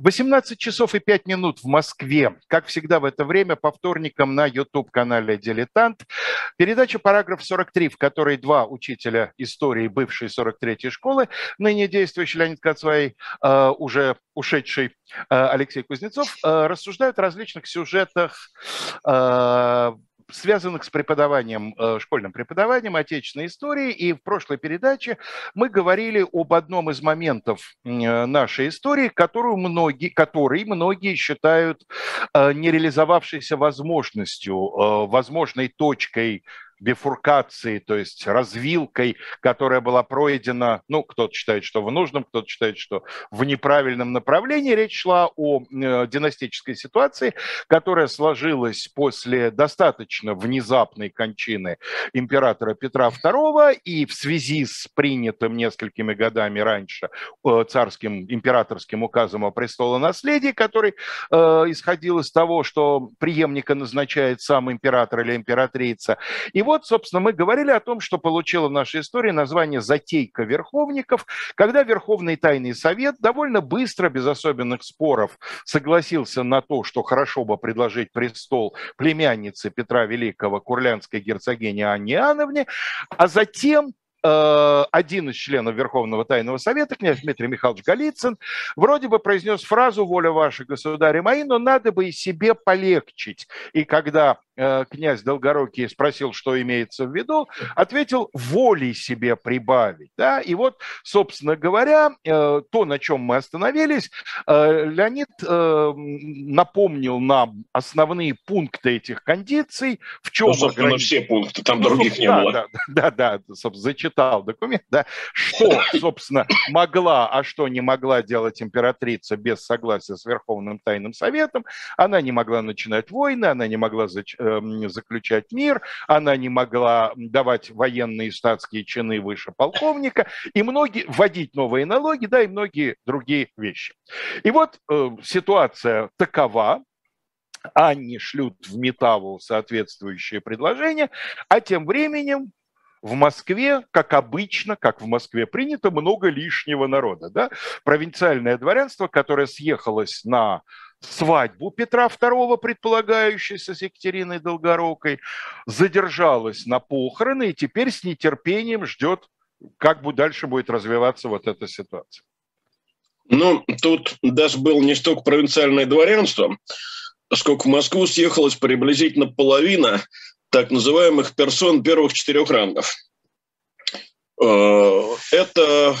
18 часов и 5 минут в Москве. Как всегда в это время по вторникам на YouTube-канале «Дилетант». Передача «Параграф 43», в которой два учителя истории бывшей 43-й школы, ныне действующий Леонид Кацвай, э, уже ушедший э, Алексей Кузнецов, э, рассуждают о различных сюжетах связанных с преподаванием, э, школьным преподаванием отечественной истории. И в прошлой передаче мы говорили об одном из моментов э, нашей истории, которую многие, который многие считают э, нереализовавшейся возможностью, возможной точкой бифуркации, то есть развилкой, которая была пройдена, ну, кто-то считает, что в нужном, кто-то считает, что в неправильном направлении. Речь шла о э, династической ситуации, которая сложилась после достаточно внезапной кончины императора Петра II и в связи с принятым несколькими годами раньше э, царским императорским указом о престолонаследии, который э, исходил из того, что преемника назначает сам император или императрица. И вот, собственно, мы говорили о том, что получила в нашей истории название «Затейка верховников», когда Верховный Тайный Совет довольно быстро, без особенных споров, согласился на то, что хорошо бы предложить престол племяннице Петра Великого, курлянской герцогине Анне Иоанновне, а затем Э, один из членов Верховного Тайного Совета, князь Дмитрий Михайлович Голицын, вроде бы произнес фразу «Воля ваша, государи мои», но надо бы и себе полегчить. И когда князь Долгорукий спросил, что имеется в виду, ответил «воли себе прибавить». Да? И вот, собственно говоря, э, то, на чем мы остановились, Леонид напомнил нам основные пункты этих кондиций, в чем... Ну, собственно, ограни... все пункты, там ну, других не да, было. Да, да, да, собственно, зачитал читал документ, да, что, собственно, могла, а что не могла делать императрица без согласия с Верховным Тайным Советом. Она не могла начинать войны, она не могла эм, заключать мир, она не могла давать военные статские чины выше полковника, и многие, вводить новые налоги, да, и многие другие вещи. И вот э, ситуация такова, Анне шлют в Метаву соответствующее предложение, а тем временем в Москве, как обычно, как в Москве принято, много лишнего народа. Да? Провинциальное дворянство, которое съехалось на свадьбу Петра II, предполагающейся с Екатериной Долгорукой, задержалось на похороны и теперь с нетерпением ждет, как бы дальше будет развиваться вот эта ситуация. Ну, тут даже было не столько провинциальное дворянство, сколько в Москву съехалось приблизительно половина так называемых персон первых четырех рангов. Э, это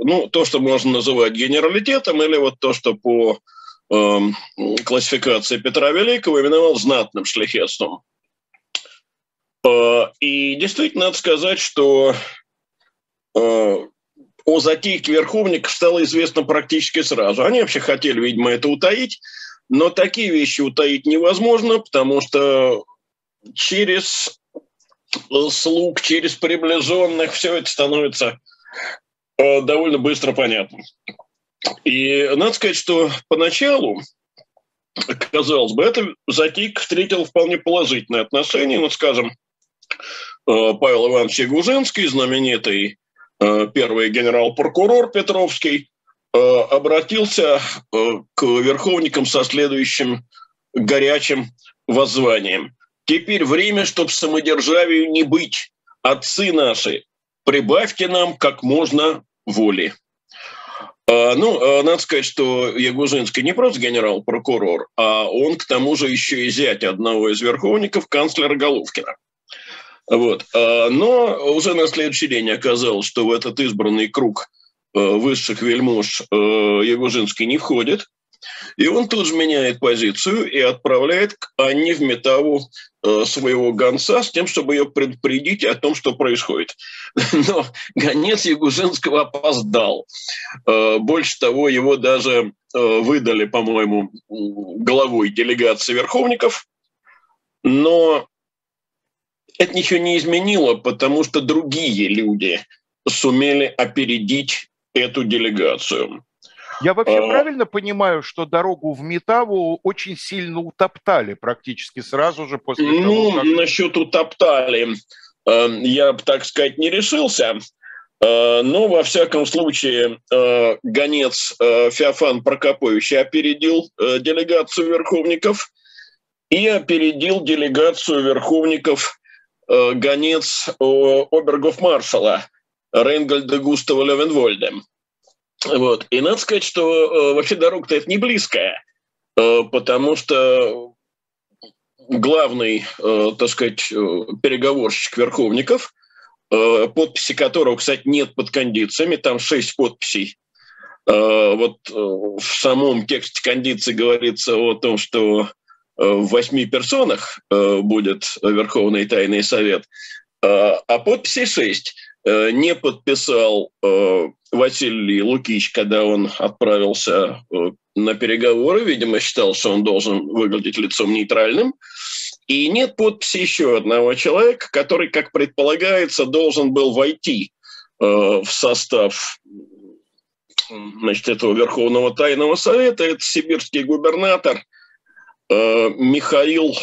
ну, то, что можно называть генералитетом, или вот то, что по э, классификации Петра Великого именовал знатным шляхетством. Э, и действительно надо сказать, что э, о затейке верховников стало известно практически сразу. Они вообще хотели, видимо, это утаить, но такие вещи утаить невозможно, потому что через слуг, через приближенных, все это становится э, довольно быстро понятно. И надо сказать, что поначалу, казалось бы, эта затейка встретила вполне положительное отношение. Ну, скажем, э, Павел Иванович Ягужинский, знаменитый э, первый генерал-прокурор Петровский, обратился к верховникам со следующим горячим воззванием. Теперь время, чтобы самодержавию не быть. Отцы наши, прибавьте нам как можно воли. А, ну, а, надо сказать, что Ягужинский не просто генерал-прокурор, а он к тому же еще и зять одного из верховников, канцлера Головкина. Вот. А, но уже на следующий день оказалось, что в этот избранный круг высших вельмож Ягужинский не входит. И он тут же меняет позицию и отправляет к Анне в Метаву э, своего гонца с тем, чтобы ее предупредить о том, что происходит. Но гонец Ягужинского опоздал. Э, больше того, его даже э, выдали, по-моему, главой делегации верховников. Но это ничего не изменило, потому что другие люди сумели опередить эту делегацию. Я вообще а... правильно понимаю, что дорогу в Метаву очень сильно утоптали практически сразу же после ну, того, как... насчет утоптали эм, я бы, так сказать, не решился. Но, во всяком случае, гонец Феофан Прокопович опередил делегацию верховников и опередил делегацию верховников гонец обергов-маршала Рейнгольда Густава Левенвольда. Вот. И надо сказать, что вообще дорога-то это не близкая, потому что главный, так сказать, переговорщик верховников – Э, подписи которого, кстати, нет под кондициями, там шесть подписей. Э, вот э, в самом тексте кондиции говорится о том, что в восьми персонах будет Верховный Тайный Совет, а подписей шесть. Не подписал Василий Лукич, когда он отправился на переговоры, видимо, считал, что он должен выглядеть лицом нейтральным. И нет подписи еще одного человека, который, как предполагается, должен был войти э, в состав значит, этого Верховного Тайного Совета. Это сибирский губернатор э, Михаил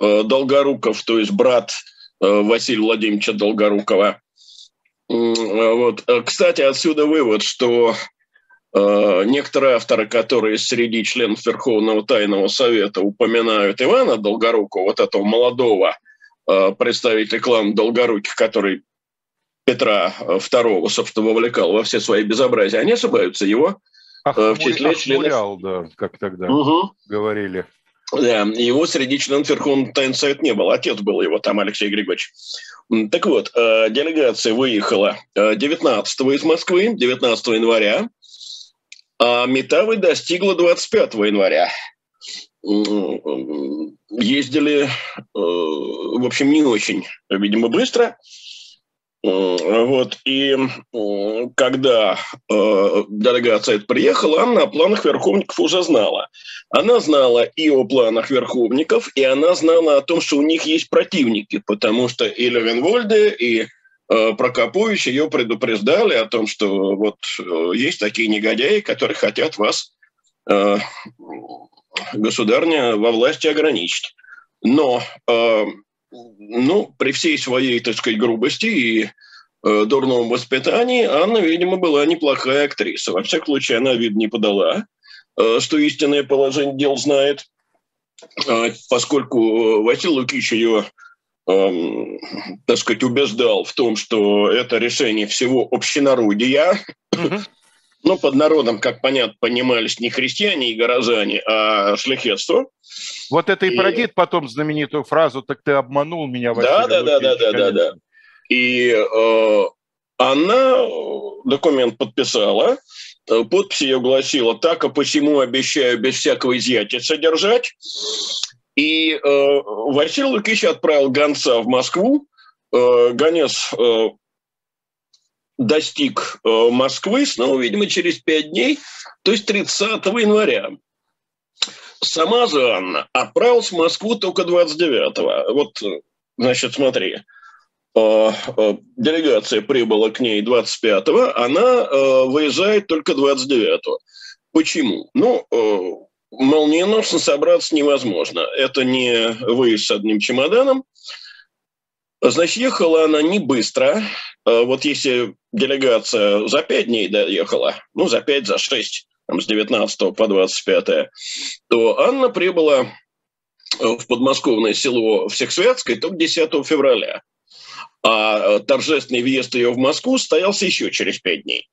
э, Долгоруков, то есть брат э, Василия Владимировича Долгорукова. Вот. Э, кстати, отсюда вывод, что Э, некоторые авторы, которые среди членов Верховного Тайного Совета упоминают Ивана Долгорукова, вот этого молодого э, представителя клана Долгоруких, который Петра II, собственно, вовлекал во все свои безобразия, они ошибаются. Его Охмуря, в числе членов... да, как тогда угу. говорили. Да, его среди членов Верховного Тайного не было. Отец был его там, Алексей Григорьевич. Так вот, э, делегация выехала 19 из Москвы, 19 января, а Метавы достигла 25 января. Ездили, э, в общем, не очень, видимо, быстро. Вот. И когда э, делегация приехала, она о планах верховников уже знала. Она знала и о планах верховников, и она знала о том, что у них есть противники, потому что и Левенвольде, и Э, Прокопович ее предупреждали о том, что вот э, есть такие негодяи, которые хотят вас, э, государня, во власти ограничить. Но ну, при всей своей, так сказать, грубости и дурном воспитании Анна, видимо, была неплохая актриса. Во всяком случае, она вид не подала, что истинное положение дел знает, поскольку Василий Лукич ее Эм, так сказать, убеждал в том, что это решение всего общенародия. Угу. Ну, под народом, как понятно, понимались не христиане и горожане, а шляхетство. Вот это и, и породит потом знаменитую фразу «так ты обманул меня, Василий Да, да, да, да, да, да, да. И э, она документ подписала, подпись ее гласила «так, а посему обещаю без всякого изъятия содержать». И э, Василий Лукич отправил гонца в Москву. Э, гонец э, достиг э, Москвы снова, видимо, через пять дней, то есть 30 января. Сама же Анна отправилась в Москву только 29-го. Вот, значит, смотри, э, э, делегация прибыла к ней 25-го, она выезжает только 29-го. Почему? Ну, молниеносно собраться невозможно. Это не выезд с одним чемоданом. Значит, ехала она не быстро. А вот если делегация за пять дней доехала, ну, за пять, за шесть, там, с 19 по 25, то Анна прибыла в подмосковное село Всехсвятское только 10 февраля. А торжественный въезд ее в Москву состоялся еще через пять дней.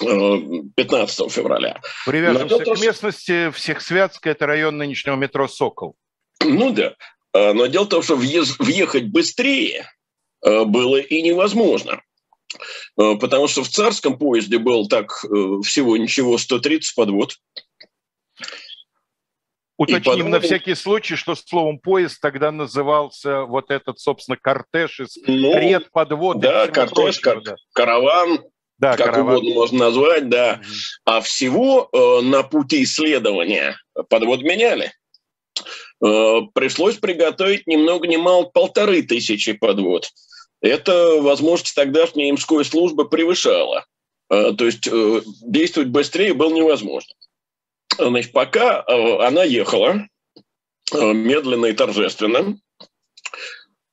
15 февраля. Привяжемся то, к местности всех Святска, это район нынешнего метро «Сокол». Ну да. А, но дело в том, что въехать быстрее а, было и невозможно. А, потому что в царском поезде был так э, всего ничего 130 подвод. Уточним подвод... на всякий случай, что словом «поезд» тогда назывался вот этот, собственно, кортеж из ну, ред подвод. Да, кортеж, прочего, кар- да. караван, да, как караван. угодно можно назвать, да. Угу. А всего э, на пути исследования подвод меняли. Э, пришлось приготовить ни много ни мало полторы тысячи подвод. Это возможность тогдашней имской службы превышала. Э, то есть э, действовать быстрее было невозможно. Значит, пока она ехала медленно и торжественно,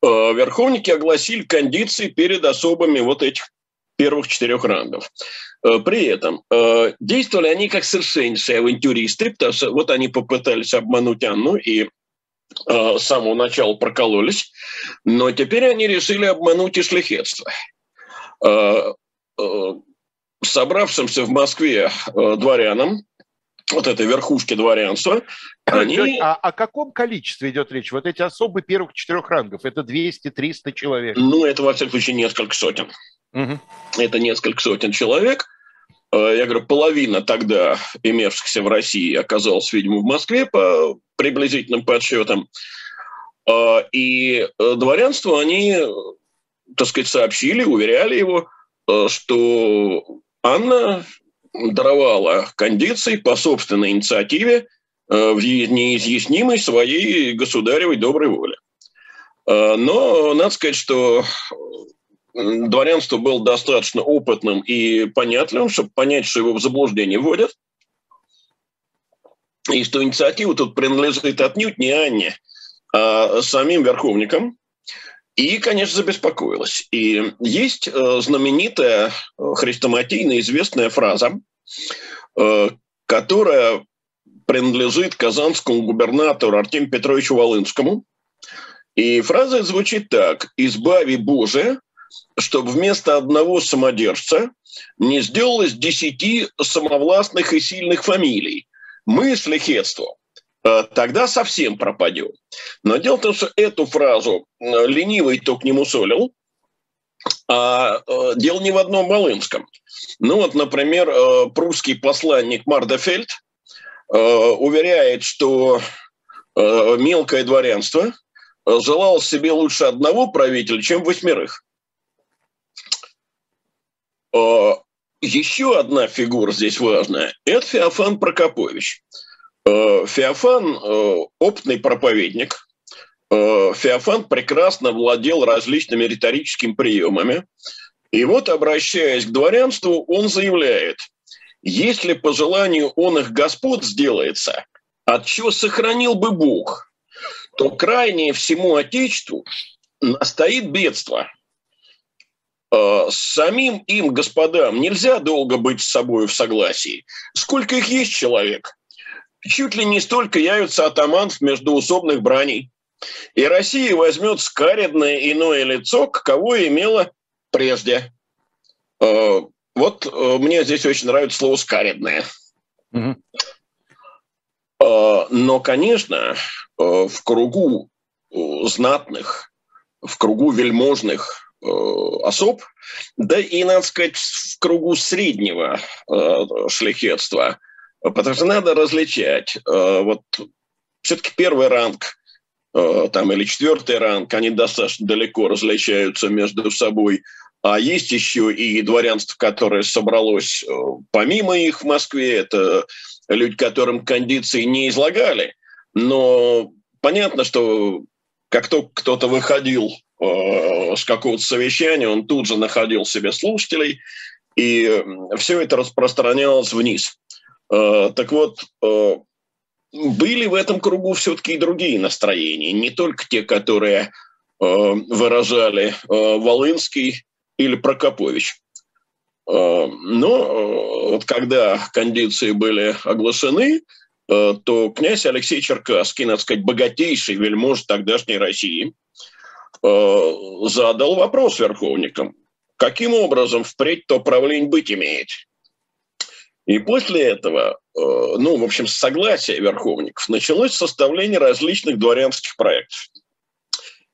верховники огласили кондиции перед особами вот этих первых четырех рангов. При этом действовали они как совершеннейшие авантюристы, потому что вот они попытались обмануть Анну и с самого начала прокололись, но теперь они решили обмануть и шляхетство. Собравшимся в Москве дворянам, вот этой верхушки дворянства, они... А о каком количестве идет речь? Вот эти особы первых четырех рангов, это 200-300 человек? Ну, это, во всяком случае, несколько сотен. Угу. Это несколько сотен человек. Э, я говорю, половина тогда имевшихся в России оказалась, видимо, в Москве по приблизительным подсчетам. Э, и э, дворянство они, так сказать, сообщили, уверяли его, что Анна даровала кондиции по собственной инициативе в неизъяснимой своей государевой доброй воле. Но надо сказать, что дворянство было достаточно опытным и понятливым, чтобы понять, что его в заблуждение вводят, и что инициатива тут принадлежит отнюдь не Анне, а самим верховникам. И, конечно, забеспокоилась. И есть э, знаменитая э, хрестоматийно известная фраза, э, которая принадлежит казанскому губернатору Артемию Петровичу Волынскому. И фраза звучит так. «Избави Боже чтобы вместо одного самодержца не сделалось десяти самовластных и сильных фамилий. Мы, слихетство, э, тогда совсем пропадем. Но дело в том, что эту фразу э, ленивый только не мусолил, а э, дело не в одном Волынском. Ну вот, например, прусский посланник Мардефельд уверяет, что мелкое дворянство желало себе лучше одного правителя, чем восьмерых. А, еще одна фигура здесь важная – это Феофан Прокопович. А, Феофан а, – опытный проповедник. Феофан прекрасно владел различными риторическими приемами. И вот, обращаясь к дворянству, он заявляет, если по желанию он их господ сделается, от чего сохранил бы Бог, то крайнее всему Отечеству настоит бедство – самим им, господам, нельзя долго быть с собой в согласии. Сколько их есть человек? Чуть ли не столько явится атаманов междуусобных браней. И Россия возьмет скаредное иное лицо, каково имела прежде. Э, вот э, мне здесь очень нравится слово «скаредное». Угу. Но, конечно, в кругу знатных, в кругу вельможных Э, особ, да и, надо сказать, в кругу среднего э, шляхетства. Потому что надо различать. Э, вот все-таки первый ранг там, или четвертый ранг, они достаточно далеко различаются между собой. А есть еще и дворянство, которое собралось помимо их в Москве. Это люди, которым кондиции не излагали. Но понятно, что как только кто-то выходил э, с какого-то совещания, он тут же находил себе слушателей, и все это распространялось вниз. Э, так вот, э, были в этом кругу все-таки и другие настроения, не только те, которые э, выражали э, Волынский или Прокопович. Э, но э, вот когда кондиции были оглашены, Э, то князь Алексей Черкасский, надо сказать, богатейший вельмож тогдашней России, э, задал вопрос верховникам, каким образом впредь то правление быть имеет. И после этого, э, ну, в общем, с согласия верховников началось составление различных дворянских проектов.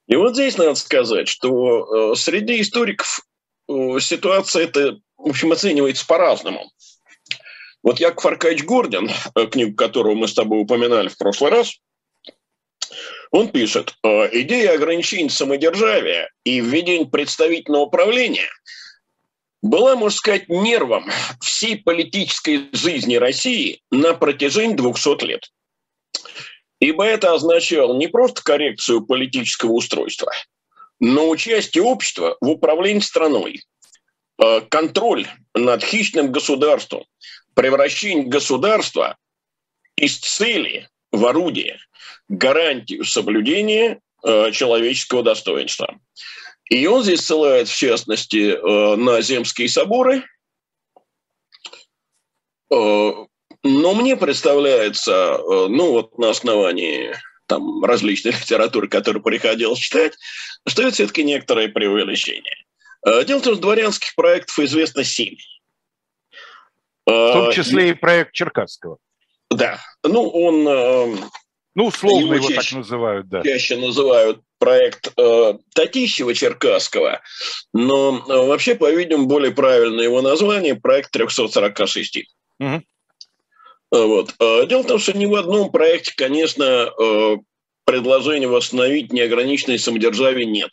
И вот здесь надо сказать, что среди историков ситуация эта, в общем, оценивается по-разному. Вот Яков Аркадьевич Гордин, э, книгу которого мы с тобой упоминали в прошлый раз, он пишет, «Э, идея ограничения самодержавия и введения представительного управления была, можно сказать, нервом всей политической жизни России на протяжении 200 лет. Ибо это означало не просто коррекцию политического устройства, но участие общества в управлении страной, э, контроль над хищным государством, превращение государства из цели в орудие, гарантию соблюдения э, человеческого достоинства. И он здесь ссылает, в частности, на земские соборы. Но мне представляется, ну вот на основании там различной литературы, которую приходилось читать, что это все-таки некоторое преувеличение. Дело в том, что дворянских проектов известно семь. В том числе и проект Черкасского. Да. Ну, он... Э, ну, условно его, его чаще, так называют, да. Чаще называют проект э, Татищева-Черкасского, но э, вообще, по-видимому, более правильное его название – проект 346. Угу. Вот. Э, дело в том, что ни в одном проекте, конечно, э, предложения восстановить неограниченное самодержавие нет.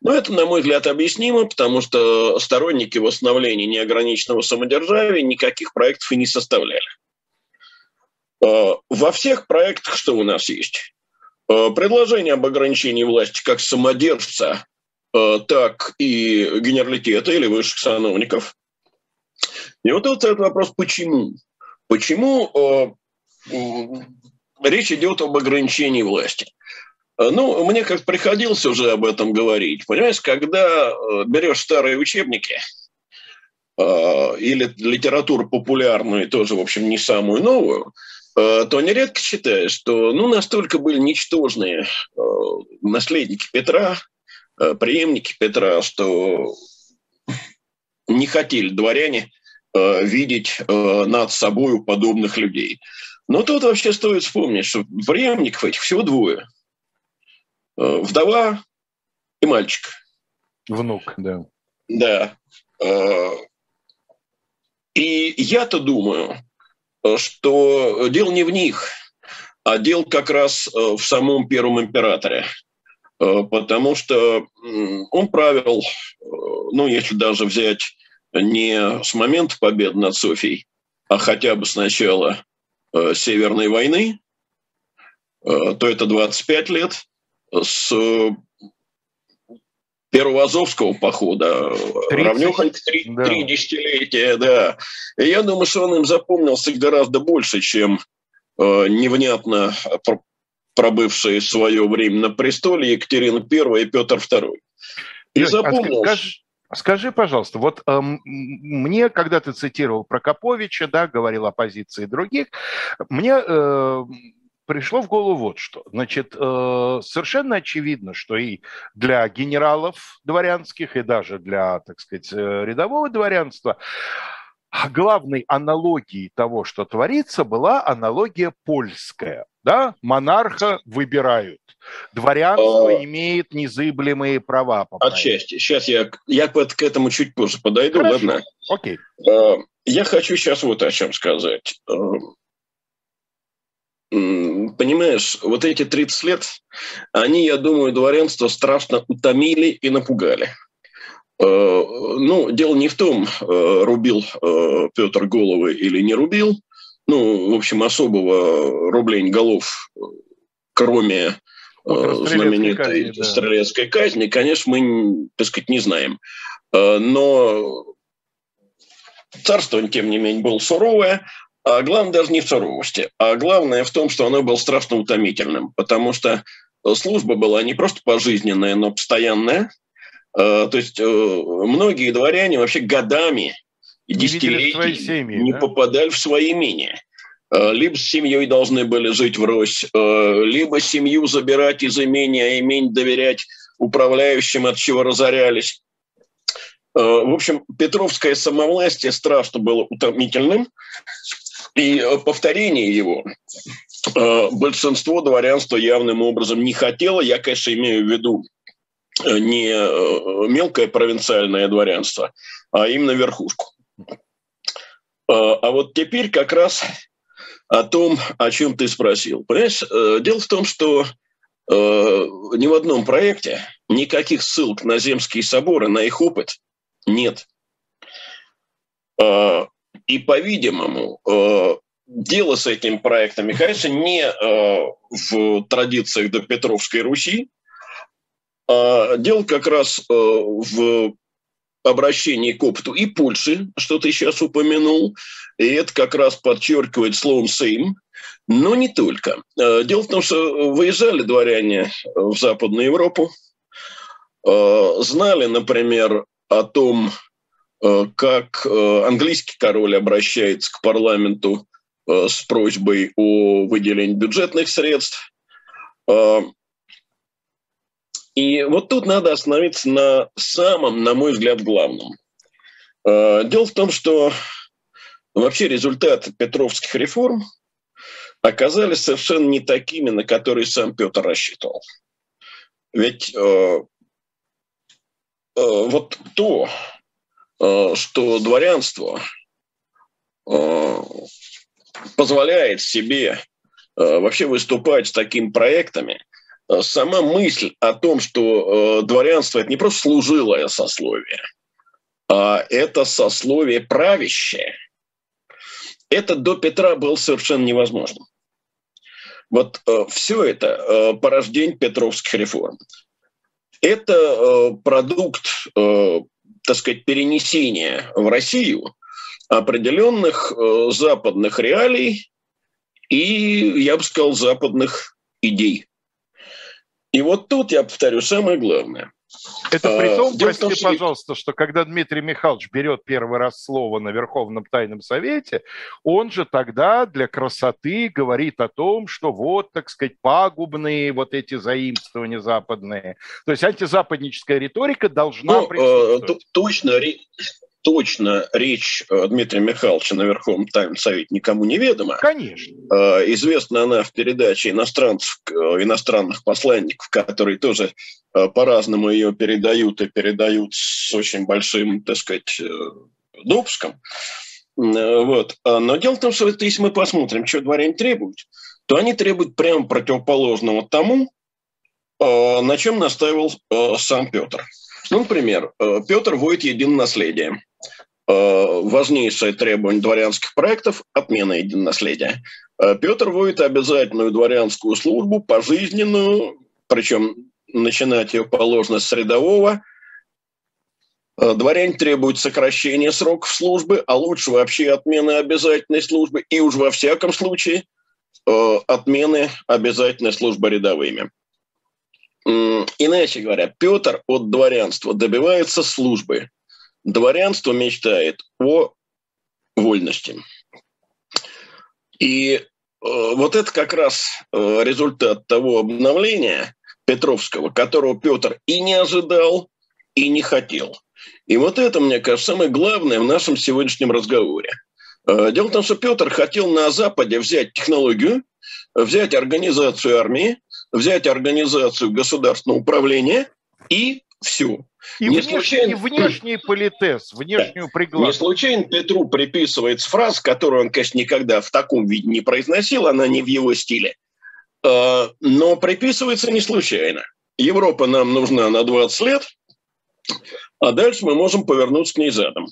Но это, на мой взгляд, объяснимо, потому что сторонники восстановления неограниченного самодержавия никаких проектов и не составляли. Э, во всех проектах, что у нас есть, э, предложение об ограничении власти как самодержца, э, так и генералитета или высших сановников. И вот этот вопрос, почему? Почему речь идет об ограничении власти? Ну, мне как приходилось уже об этом говорить. Понимаешь, когда берешь старые учебники или литературу популярную, тоже, в общем, не самую новую, то нередко считаю, что ну, настолько были ничтожные э, наследники Петра, э, преемники Петра, что не хотели дворяне видеть над собой подобных людей. Но тут вообще стоит вспомнить, что преемников этих всего двое. Вдова и мальчик. Внук, да. Да. И я-то думаю, что дело не в них, а дело как раз э, в самом первом императоре. Э, потому что он правил, э, ну, если даже взять не с момента победы над Софией, а хотя бы с начала Северной войны, то это 25 лет, с первого Азовского похода, 30, равнехонько три, да. три десятилетия, да. И я думаю, что он им запомнился гораздо больше, чем э, невнятно пробывшие свое время на престоле Екатерина I и Петр II. И Леш, запомнился... А скажи, скажи, пожалуйста, вот э, мне, когда ты цитировал Прокоповича, да, говорил о позиции других, мне э, пришло в голову вот что. Значит, э, совершенно очевидно, что и для генералов дворянских, и даже для, так сказать, э, рядового дворянства главной аналогией того, что творится, была аналогия польская. Да? Монарха выбирают. Дворянство а... имеет незыблемые права. Отчасти. Сейчас я, я к этому чуть позже подойду. Хорошо. Ладно? Окей. А, я хочу сейчас вот о чем сказать понимаешь, вот эти 30 лет, они, я думаю, дворянство страшно утомили и напугали. Э, ну, дело не в том, э, рубил э, Петр головы или не рубил. Ну, в общем, особого рублень голов, кроме знаменитой казни, да. стрелецкой казни, конечно, мы, так сказать, не знаем. Но царство, тем не менее, было суровое, а главное даже не в суровости, а главное в том, что оно было страшно утомительным, потому что служба была не просто пожизненная, но постоянная. Э, то есть э, многие дворяне вообще годами, не десятилетиями семьи, не да? попадали в свои имения. Э, либо с семьей должны были жить врозь, либо семью забирать из имения, а имень доверять управляющим, от чего разорялись. В общем, Петровское самовластие страшно было утомительным. И э, повторение его э, большинство дворянства явным образом не хотело. Я, конечно, имею в виду э, не мелкое провинциальное дворянство, а именно верхушку. А вот теперь как раз о том, о чем ты спросил. Понимаешь, дело в том, что ни в одном проекте никаких ссылок на земские соборы, на их опыт нет. И, по-видимому, э, дело с этими проектами, конечно, не э, в традициях до Петровской Руси, а дело как раз э, в обращении к опыту и Польши, что ты сейчас упомянул, и это как раз подчеркивает словом «сейм», но не только. Дело в том, что выезжали дворяне в Западную Европу, знали, например, о том, как английский король обращается к парламенту с просьбой о выделении бюджетных средств. И вот тут надо остановиться на самом, на мой взгляд, главном. Дело в том, что вообще результаты петровских реформ оказались совершенно не такими, на которые сам Петр рассчитывал. Ведь э, э, вот то, э, что дворянство э, позволяет себе э, вообще выступать с такими проектами, э, сама мысль о том, что э, дворянство это не просто служилое сословие, а это сословие правящее, это до Петра было совершенно невозможным. Вот э, все это э, порождение петровских реформ. Это э, продукт, э, так сказать, перенесения в Россию определенных э, западных реалий и, я бы сказал, западных идей. И вот тут, я повторю, самое главное. Это при том, Дело прости, том, пожалуйста, что когда Дмитрий Михайлович берет первый раз слово на Верховном Тайном Совете, он же тогда для красоты говорит о том, что вот, так сказать, пагубные вот эти заимствования западные. То есть антизападническая риторика должна ну, присутствовать. Точно, точно речь э, Дмитрия Михайловича на Верховном Тайном Совете никому не ведома. Конечно. Э, известна она в передаче иностранцев, э, иностранных посланников, которые тоже по-разному ее передают и передают с очень большим, так сказать, допуском. Вот. Но дело в том, что если мы посмотрим, что дворяне требуют, то они требуют прямо противоположного тому, на чем настаивал сам Петр. Ну, например, Петр вводит единое наследие. Э, важнейшее требование дворянских проектов – отмена единонаследия. Э, Петр вводит обязательную дворянскую службу, пожизненную, причем начинать ее положено с рядового. Э, дворяне требуют сокращения сроков службы, а лучше вообще отмены обязательной службы и уж во всяком случае отмены обязательной службы рядовыми. Иначе говоря, Петр от дворянства добивается службы – дворянство мечтает о вольности. И э, вот это как раз э, результат того обновления Петровского, которого Петр и не ожидал, и не хотел. И вот это, мне кажется, самое главное в нашем сегодняшнем разговоре. Э, дело в том, что Петр хотел на Западе взять технологию, взять организацию армии, взять организацию государственного управления и все. И, не внешний, случайно... и внешний политез, внешнюю пригласку. Не случайно Петру приписывается фраза, которую он, конечно, никогда в таком виде не произносил, она не в его стиле. А, но приписывается не случайно. Европа нам нужна на 20 лет, а дальше мы можем повернуться к ней задом.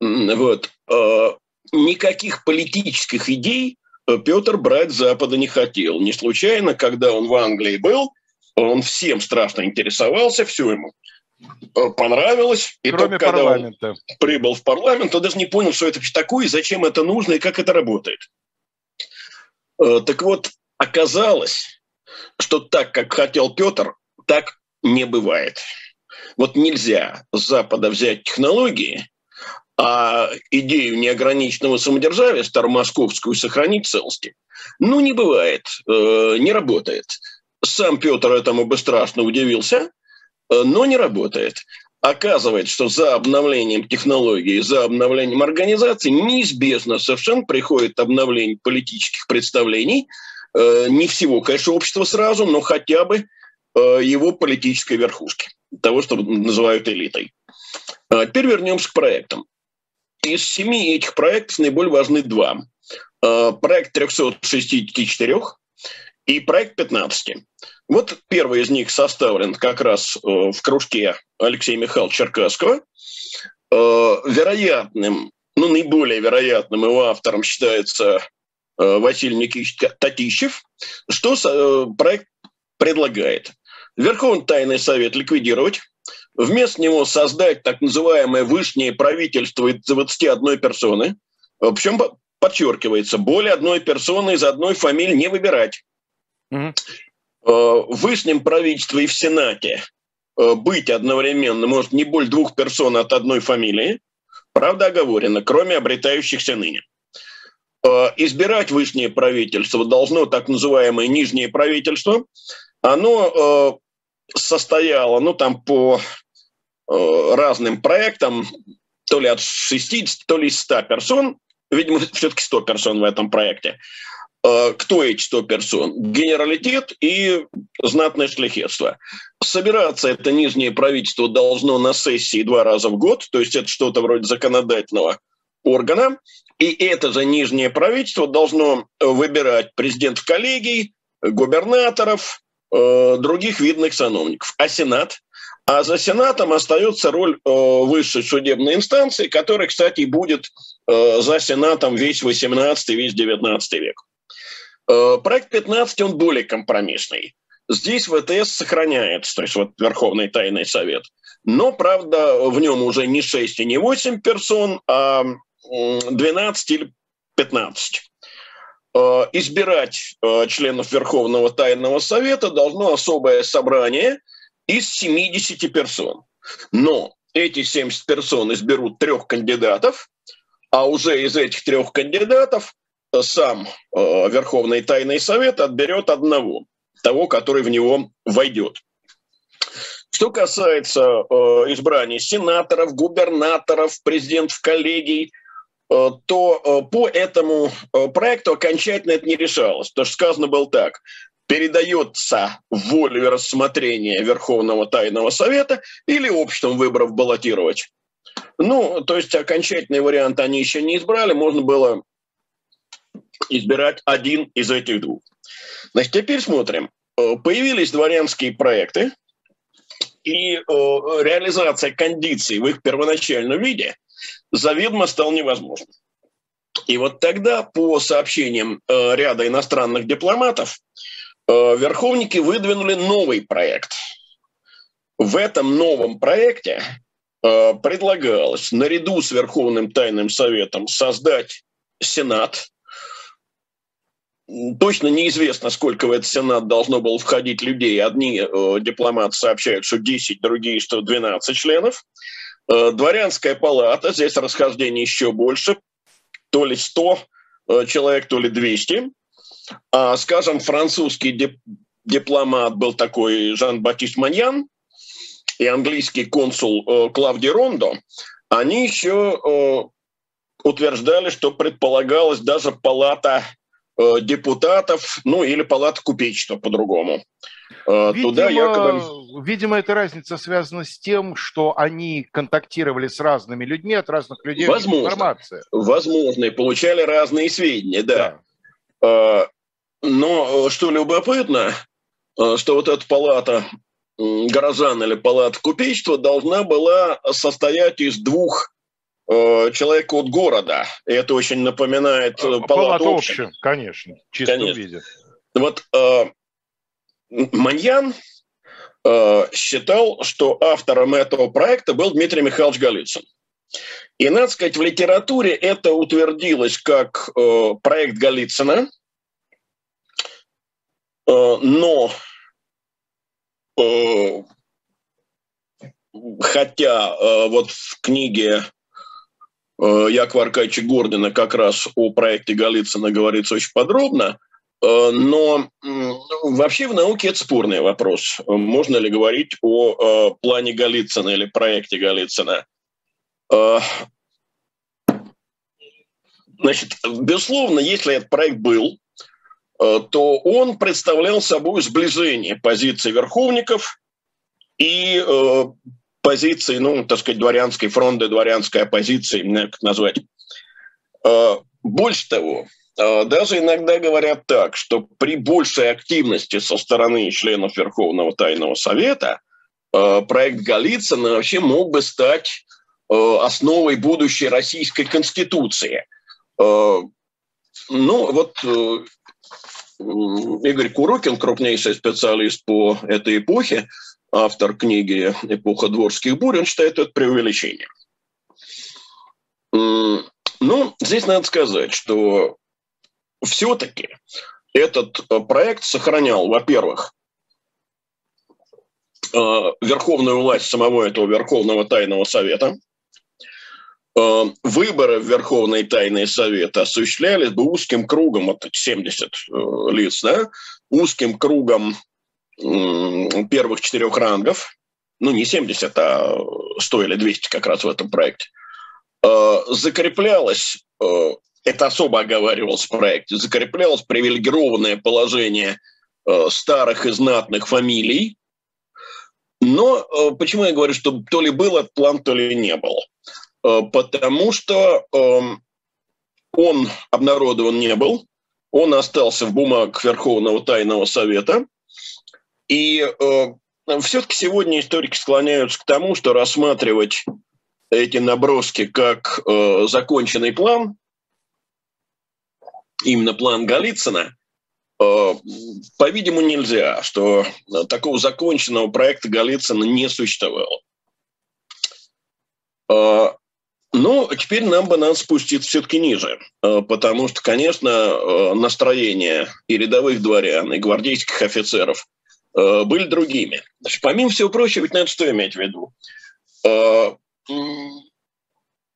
Вот. А, никаких политических идей Петр брать Запада не хотел. Не случайно, когда он в Англии был – он всем страшно интересовался, все ему э, понравилось. И Кроме только, парламента. Когда он прибыл в парламент, он даже не понял, что это вообще такое, зачем это нужно и как это работает. Э, так вот, оказалось, что так, как хотел Петр, так не бывает. Вот нельзя с Запада взять технологии, а идею неограниченного самодержавия старомосковскую сохранить целости. Ну, не бывает, э, не работает. Сам Петр этому бы страшно удивился, э, но не работает. Оказывается, что за обновлением технологий, за обновлением организации неизбежно совершенно приходит обновление политических представлений, э, не всего, конечно, общества сразу, но хотя бы его политической верхушки, того, что называют элитой. А теперь вернемся к проектам. Из семи этих проектов наиболее важны два. Проект 364 и проект 15. Вот первый из них составлен как раз э, в кружке Алексея Михайловича Черкасского. Э, вероятным, ну, наиболее вероятным его автором считается э, Василий Никитич Татищев. Что проект предлагает? Верховный тайный совет ликвидировать, вместо него создать так называемое высшее правительство из 21 персоны, причем подчеркивается, более одной персоны из одной фамилии не выбирать. Угу. В Высшем правительстве и в Сенате быть одновременно может не более двух персон от одной фамилии, правда оговорено, кроме обретающихся ныне. Избирать высшее правительство должно так называемое нижнее правительство. Оно состояло, ну там по разным проектам, то ли от 60, то ли 100 персон, видимо, все-таки 100 персон в этом проекте. Э, кто эти 100 персон? Генералитет и знатное шляхетство. Собираться это нижнее правительство должно на сессии два раза в год, то есть это что-то вроде законодательного органа, и это же нижнее правительство должно выбирать президентов коллегий, губернаторов, э, других видных сановников. А Сенат а за Сенатом остается роль э, высшей судебной инстанции, которая, кстати, будет э, за Сенатом весь 18 весь 19 век. Э, проект 15, он более компромиссный. Здесь ВТС сохраняется, то есть вот Верховный Тайный Совет. Но, правда, в нем уже не 6 и не 8 персон, а 12 или 15. Избирать членов Верховного Тайного Совета должно особое собрание – из 70 персон. Но эти 70 персон изберут трех кандидатов, а уже из этих трех кандидатов сам э, Верховный Тайный Совет отберет одного, того, который в него войдет. Что касается э, избрания сенаторов, губернаторов, президентов коллегий, э, то э, по этому э, проекту окончательно это не решалось. То, что сказано было так передается волю и рассмотрение Верховного Тайного Совета или обществом выборов баллотировать. Ну, то есть окончательный вариант они еще не избрали, можно было избирать один из этих двух. Значит, теперь смотрим. Э, появились дворянские проекты, и э, реализация кондиций в их первоначальном виде заведомо стал невозможным. И вот тогда, по сообщениям э, ряда иностранных дипломатов, верховники выдвинули новый проект. В этом новом проекте э, предлагалось наряду с Верховным Тайным Советом создать Сенат. Точно неизвестно, сколько в этот Сенат должно было входить людей. Одни э, дипломаты сообщают, что 10, другие, что 12 членов. Э, дворянская палата, здесь расхождение еще больше, то ли 100 э, человек, то ли 200. А, скажем, французский дип дипломат был такой Жан-Батист Маньян и английский консул э, Клавди Рондо, они еще э, утверждали, что предполагалась даже палата э, депутатов, ну или палата купечества по-другому. Видимо, Туда якобы... видимо, эта разница связана с тем, что они контактировали с разными людьми, от разных людей возможно, информация. Возможно, и получали разные сведения, да. да. Но э, что любопытно, э, что вот эта палата горожан или палата купечества должна была состоять из двух э, человек от города. И это очень напоминает э, палату, палату общую. Конечно, в чистом конечно. виде. Вот э, Маньян э, считал, что автором этого проекта был Дмитрий Михайлович Голицын. И, надо сказать, в литературе это утвердилось как э, проект Голицына – но э, хотя э, вот в книге Якова Аркадьевича Гордина как раз о проекте Голицына говорится очень подробно, но вообще в науке это спорный вопрос. Можно ли говорить о плане Голицына или проекте Голицына? Значит, безусловно, если этот проект был, Э, то он представлял собой сближение позиций верховников и э, позиции, ну, так сказать, дворянской фронта, дворянской оппозиции, как назвать. Э, больше того, э, даже иногда говорят так, что при большей активности со стороны членов Верховного Тайного Совета э, проект Голицына вообще мог бы стать э, основой будущей российской конституции. Э, ну, вот э, Игорь Курокин, крупнейший специалист по этой эпохе, автор книги «Эпоха дворских бурь», он считает это преувеличением. Ну, здесь надо сказать, что все-таки этот проект сохранял, во-первых, верховную власть самого этого Верховного Тайного Совета. Выборы в Верховный Тайный Совет осуществлялись бы узким кругом, вот 70 лиц, да, узким кругом первых четырех рангов, ну не 70, а 100 или 200 как раз в этом проекте, закреплялось это особо оговаривалось в проекте, закреплялось привилегированное положение э, старых и знатных фамилий. Но э, почему я говорю, что то ли был этот план, то ли не был? Э, потому что э, он обнародован не был, он остался в бумагах Верховного Тайного Совета. И э, все-таки сегодня историки склоняются к тому, что рассматривать эти наброски как э, законченный план – именно план Голицына, э, по-видимому, нельзя, что такого законченного проекта Голицына не существовало. Э, но теперь нам бы надо спуститься все-таки ниже, э, потому что, конечно, настроения и рядовых дворян, и гвардейских офицеров были другими. Значит, помимо всего прочего, ведь надо что иметь в виду?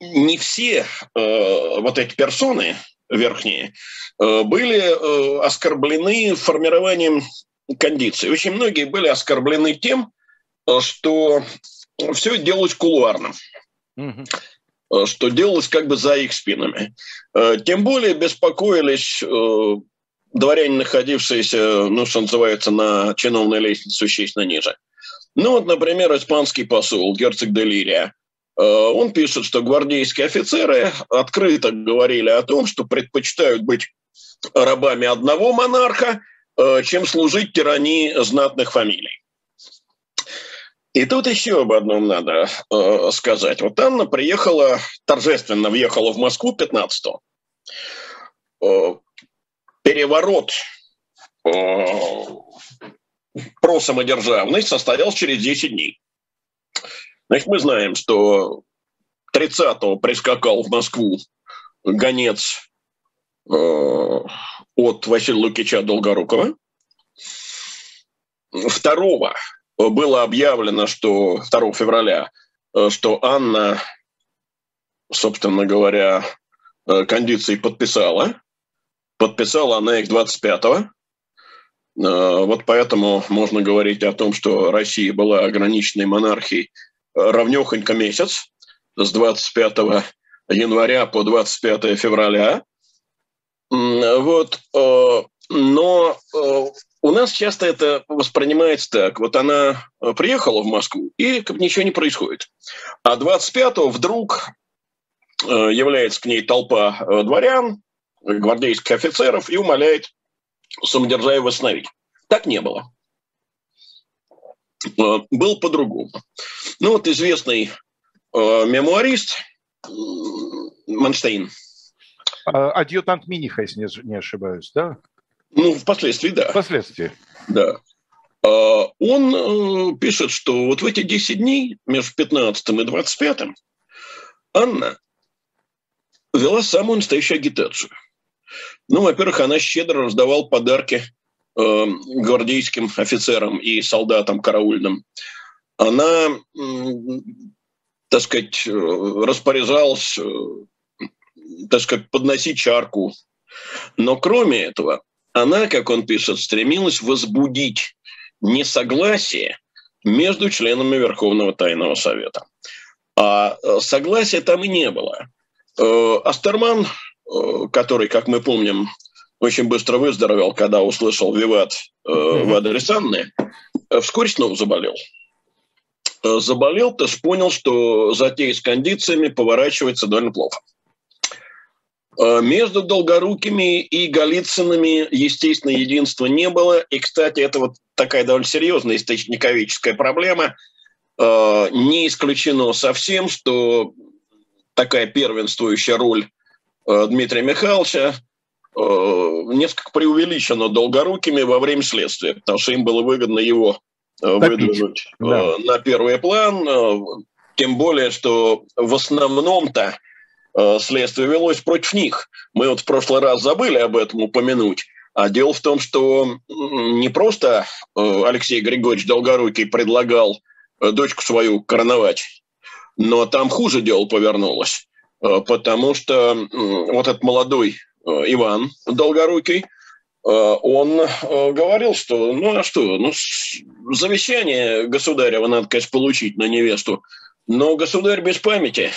Не все вот эти персоны, верхние, э, были э, оскорблены формированием кондиций. Очень многие были оскорблены тем, э, что все делалось кулуарно. Угу. Что делалось как бы за их спинами. Тем более беспокоились дворяне, находившиеся, ну, что называется, на чиновной лестнице существенно ниже. Ну, вот, например, испанский посол, герцог Делирия, Э, он пишет, что гвардейские офицеры открыто говорили о том, что предпочитают быть рабами одного монарха, э, чем служить тирании знатных фамилий. И тут еще об одном надо э, сказать. Вот Анна приехала, торжественно въехала в Москву 15-го. Э, переворот э, просамодержавный состоялся через 10 дней. Значит, мы знаем, что 30-го прискакал в Москву гонец э, от Василия Лукича Долгорукова. Второго было объявлено, что 2 февраля, э, что Анна, собственно говоря, э, кондиции подписала. Подписала она их 25-го. Э, вот поэтому можно говорить о том, что Россия была ограниченной монархией равнехонько месяц, с 25 января по 25 февраля. Вот, но э, у нас часто это воспринимается так. Вот она приехала в Москву, и как ничего не происходит. А 25-го вдруг э, является к ней толпа дворян, гвардейских офицеров и умоляет самодержавие восстановить. Так не было. Был по-другому. Ну вот известный э, мемуарист Манштейн. А, адъютант Миниха, если не ошибаюсь, да? Ну, впоследствии, да. Впоследствии. Да. А, он э, пишет, что вот в эти 10 дней между 15 и 25 Анна вела самую настоящую агитацию. Ну, во-первых, она щедро раздавала подарки э, гвардейским офицерам и солдатам караульным она, так сказать, распоряжалась, так сказать, подносить чарку. Но кроме этого, она, как он пишет, стремилась возбудить несогласие между членами Верховного Тайного Совета. А э, согласия там и не было. Э, Астерман, э, который, как мы помним, очень быстро выздоровел, когда услышал виват в адрес Анны, вскоре снова заболел. Заболел, ты понял, что затея с кондициями поворачивается довольно плохо. Э, между Долгорукими и Голицынами, естественно, единства не было. И, кстати, это вот такая довольно серьезная источниковическая проблема. Э, не исключено совсем, что такая первенствующая роль Дмитрия Михайловича несколько преувеличена Долгорукими во время следствия, потому что им было выгодно его Э, выдвинуть э, да. на первый план. Э, тем более, что в основном-то следствие велось против них. Мы вот в прошлый раз забыли об этом упомянуть. А дело в том, что не просто э, Алексей Григорьевич Долгорукий предлагал э, дочку свою короновать, но там хуже дело повернулось, э, потому что вот этот молодой Иван Долгорукий, он говорил, что ну а что, ну завещание государева надо, конечно, получить на невесту, но государь без памяти.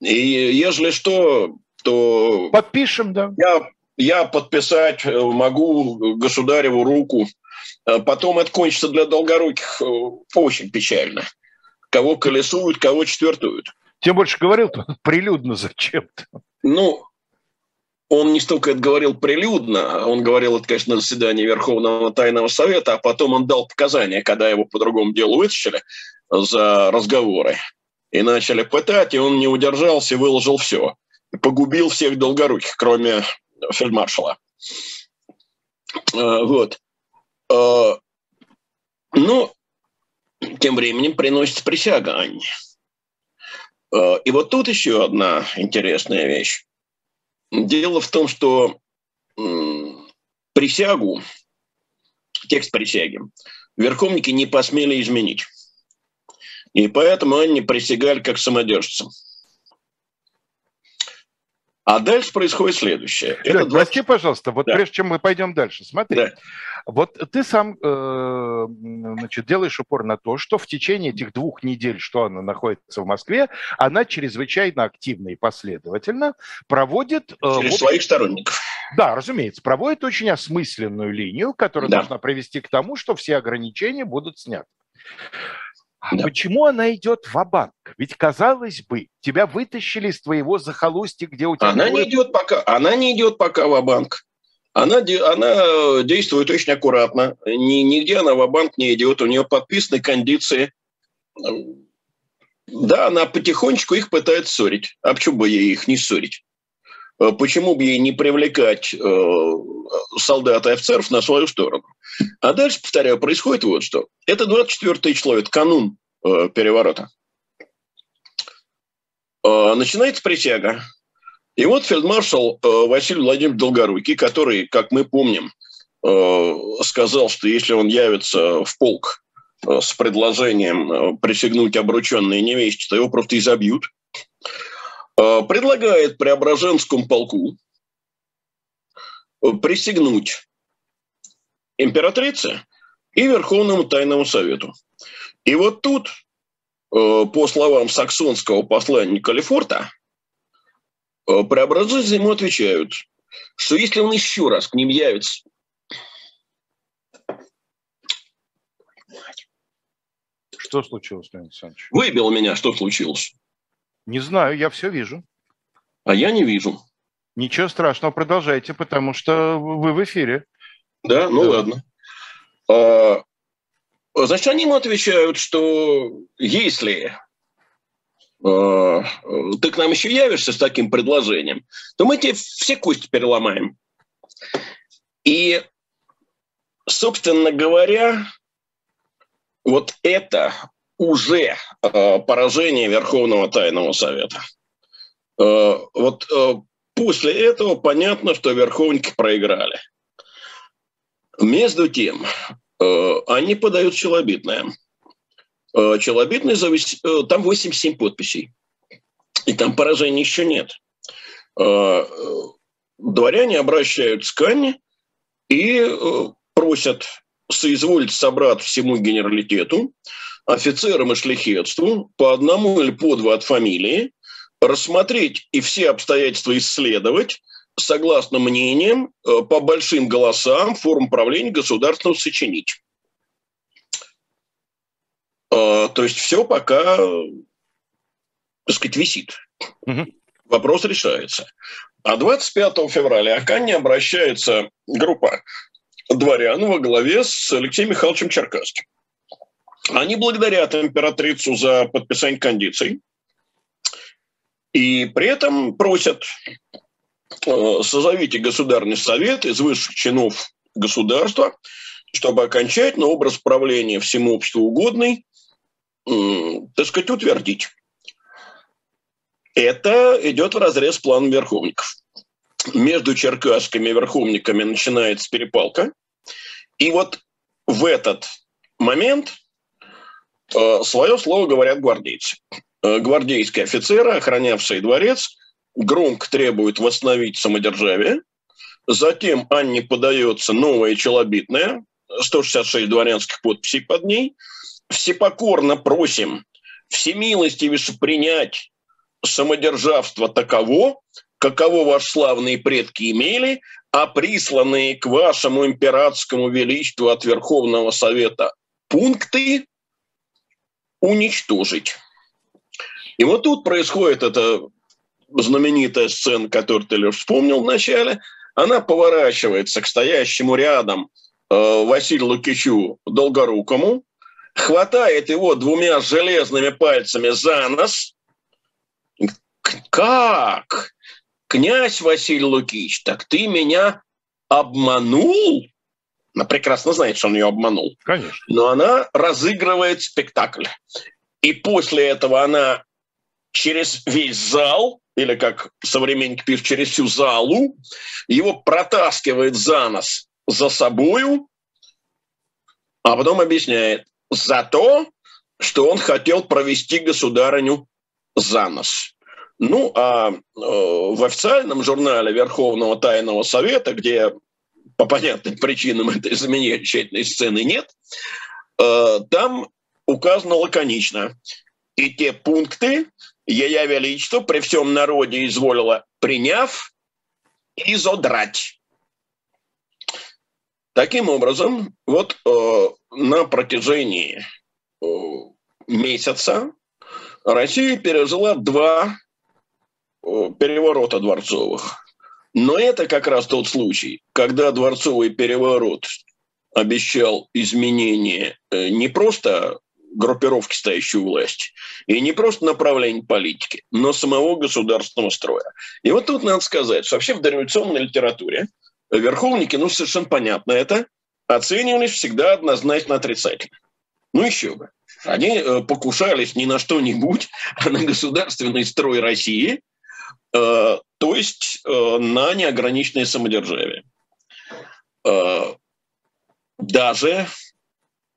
И ежели что, то... Подпишем, да. Я я подписать э, могу государеву руку. Э, потом это кончится для долгоруких э, очень печально. Кого колесуют, кого четвертуют. Тем больше говорил-то прилюдно зачем-то. Ну, он не столько это говорил прилюдно, он говорил это, конечно, на заседании Верховного Тайного Совета, а потом он дал показания, когда его по другому делу вытащили за разговоры. И начали пытать, и он не удержался и выложил все. Погубил всех долгоруких, кроме фельдмаршала. Э, вот. Э, ну, тем временем приносится присяга Анне. Э, и вот тут еще одна интересная вещь. Дело в том, что присягу, текст присяги, верховники не посмели изменить. И поэтому они присягали как самодержцам. А дальше происходит следующее. Лёнь, Это 20... Прости, пожалуйста, вот да. прежде чем мы пойдем дальше, смотри. Да. Вот ты сам э, значит, делаешь упор на то, что в течение этих двух недель, что она находится в Москве, она чрезвычайно активно и последовательно проводит... Э, Через вот, своих сторонников. Да, разумеется, проводит очень осмысленную линию, которая да. должна привести к тому, что все ограничения будут сняты. А да. почему она идет в банк Ведь, казалось бы, тебя вытащили из твоего захолустья, где у тебя... Она не идет пока, она не идет пока в банк Она, она действует очень аккуратно. Ни, нигде она в банк не идет. У нее подписаны кондиции. Да, она потихонечку их пытается ссорить. А почему бы ей их не ссорить? Э, почему бы ей не привлекать э, солдат и офицеров на свою сторону? А дальше, повторяю, происходит вот что. Это 24 число, это канун э, переворота. Начинается присяга. И вот фельдмаршал Василий Владимирович Долгорукий, который, как мы помним, сказал, что если он явится в полк с предложением присягнуть обрученной невесте, то его просто изобьют. Э, предлагает Преображенскому полку э, присягнуть императрице и Верховному Тайному Совету. И вот тут, э, по словам саксонского посланника Лефорта, преобразующие ему отвечают, что если он еще раз к ним явится, что случилось, Леонид Александрович? Выбил меня, что случилось. Не знаю, я все вижу. А я не вижу. Ничего страшного, продолжайте, потому что вы в эфире. Да, ну да. ладно. А, значит, они ему отвечают, что если а, ты к нам еще явишься с таким предложением, то мы тебе все кости переломаем. И, собственно говоря, вот это уже э, поражение Верховного Тайного Совета. Э, вот э, после этого понятно, что верховники проиграли. Между тем, они подают челобитное. Челобитное завис... э, там 87 подписей. И там поражения еще нет. Дворяне обращаются к Анне и просят соизволить собрать всему генералитету офицерам и шляхетству по одному или по два от фамилии, рассмотреть и все обстоятельства исследовать, согласно мнениям, э, по большим голосам форм правления государственного сочинить. А, то есть все пока, так сказать, висит. Угу. Вопрос решается. А 25 февраля к Анне обращается группа дворян во главе с Алексеем Михайловичем Черкасским. Они благодарят императрицу за подписание кондиций и при этом просят э, созовите Государственный совет из высших чинов государства, чтобы окончательно образ правления всему обществу угодный, так сказать, утвердить. Это идет в разрез плана верховников. между черкасскими верховниками начинается перепалка. И вот в этот момент свое слово говорят гвардейцы. Э, гвардейские офицеры, охранявшие дворец, громко требуют восстановить самодержавие. Затем Анне подается новая челобитная, 166 дворянских подписей под ней. Всепокорно просим всемилостивейше принять самодержавство таково, каково ваши славные предки имели, а присланные к вашему императорскому величеству от Верховного Совета пункты уничтожить. И вот тут происходит эта знаменитая сцена, которую ты лишь вспомнил в начале. Она поворачивается к стоящему рядом э, Василию Лукичу Долгорукому, хватает его двумя железными пальцами за нос. Как? Князь Василий Лукич, так ты меня обманул? Она прекрасно знает, что он ее обманул. Конечно. Но она разыгрывает спектакль. И после этого она через весь зал, или как современники пишут, через всю залу, его протаскивает за нос за собою, а потом объясняет, за то, что он хотел провести государыню за нос. Ну, а э, в официальном журнале Верховного Тайного Совета, где по понятным причинам этой замечательной сцены нет, э, там указано лаконично. И те пункты Ея Величество при всем народе изволило приняв и задрать. Таким образом, вот э, на протяжении э, месяца Россия пережила два э, переворота дворцовых. Но это как раз тот случай, когда дворцовый переворот обещал изменение э, не просто группировки, стоящей у власти, и не просто направление политики, но самого государственного строя. И вот тут надо сказать, что вообще в дореволюционной литературе верховники, ну, совершенно понятно это, оценивались всегда однозначно отрицательно. Ну, еще бы. Они э, покушались не на что-нибудь, а на государственный строй России, то есть э, на неограниченное самодержавие. Даже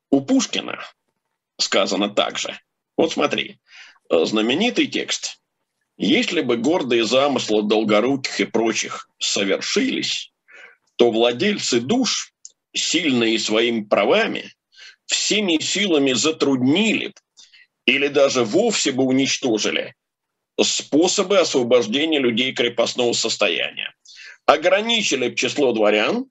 у Пушкина сказано так же. Вот смотри, знаменитый текст. Если бы гордые замыслы долгоруких и прочих совершились, то владельцы душ, сильные своими правами, всеми силами затруднили или даже вовсе бы уничтожили способы освобождения людей крепостного состояния. Ограничили число дворян